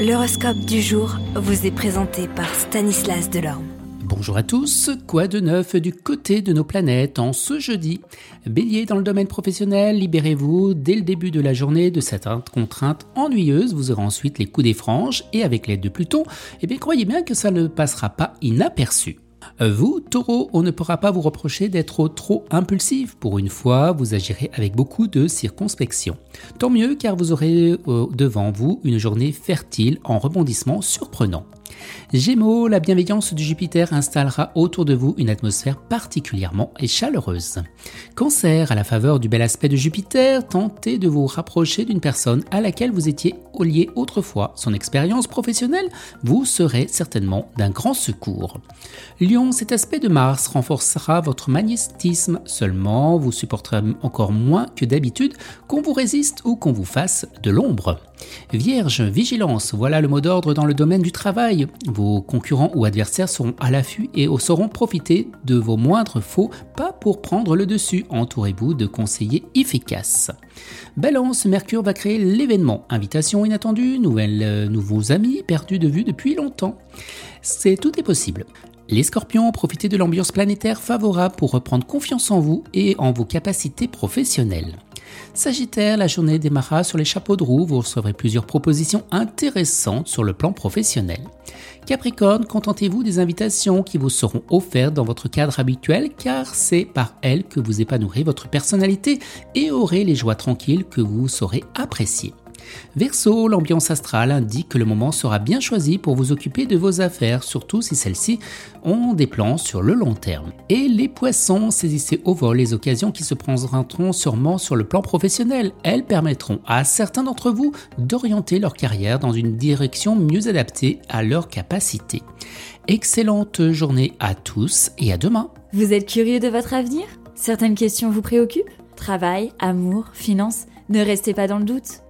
L'horoscope du jour vous est présenté par Stanislas Delorme. Bonjour à tous, quoi de neuf du côté de nos planètes en ce jeudi? Bélier dans le domaine professionnel, libérez-vous dès le début de la journée de cette contrainte ennuyeuse, vous aurez ensuite les coups des franges et avec l'aide de Pluton, eh bien croyez bien que ça ne passera pas inaperçu. Vous, taureau, on ne pourra pas vous reprocher d'être trop impulsif. Pour une fois, vous agirez avec beaucoup de circonspection. Tant mieux car vous aurez euh, devant vous une journée fertile en rebondissements surprenants. Gémeaux, la bienveillance de Jupiter installera autour de vous une atmosphère particulièrement chaleureuse. Cancer, à la faveur du bel aspect de Jupiter, tentez de vous rapprocher d'une personne à laquelle vous étiez lié autrefois. Son expérience professionnelle vous serait certainement d'un grand secours. Lion, cet aspect de Mars renforcera votre magnétisme, seulement vous supporterez encore moins que d'habitude qu'on vous résiste ou qu'on vous fasse de l'ombre. Vierge, vigilance, voilà le mot d'ordre dans le domaine du travail. Vos concurrents ou adversaires seront à l'affût et sauront profiter de vos moindres faux pas pour prendre le dessus. Entourez-vous de conseillers efficaces. Balance, Mercure va créer l'événement. Invitation inattendue, nouvelles, euh, nouveaux amis perdus de vue depuis longtemps. C'est tout est possible. Les scorpions, profitez de l'ambiance planétaire favorable pour reprendre confiance en vous et en vos capacités professionnelles. Sagittaire, la journée démarra sur les chapeaux de roue, vous recevrez plusieurs propositions intéressantes sur le plan professionnel. Capricorne, contentez-vous des invitations qui vous seront offertes dans votre cadre habituel car c'est par elles que vous épanouirez votre personnalité et aurez les joies tranquilles que vous saurez apprécier. Verseau, l'ambiance astrale indique que le moment sera bien choisi pour vous occuper de vos affaires, surtout si celles-ci ont des plans sur le long terme. Et les poissons, saisissez au vol les occasions qui se présenteront sûrement sur le plan professionnel. Elles permettront à certains d'entre vous d'orienter leur carrière dans une direction mieux adaptée à leurs capacités. Excellente journée à tous et à demain. Vous êtes curieux de votre avenir? Certaines questions vous préoccupent? Travail, amour, finances? Ne restez pas dans le doute.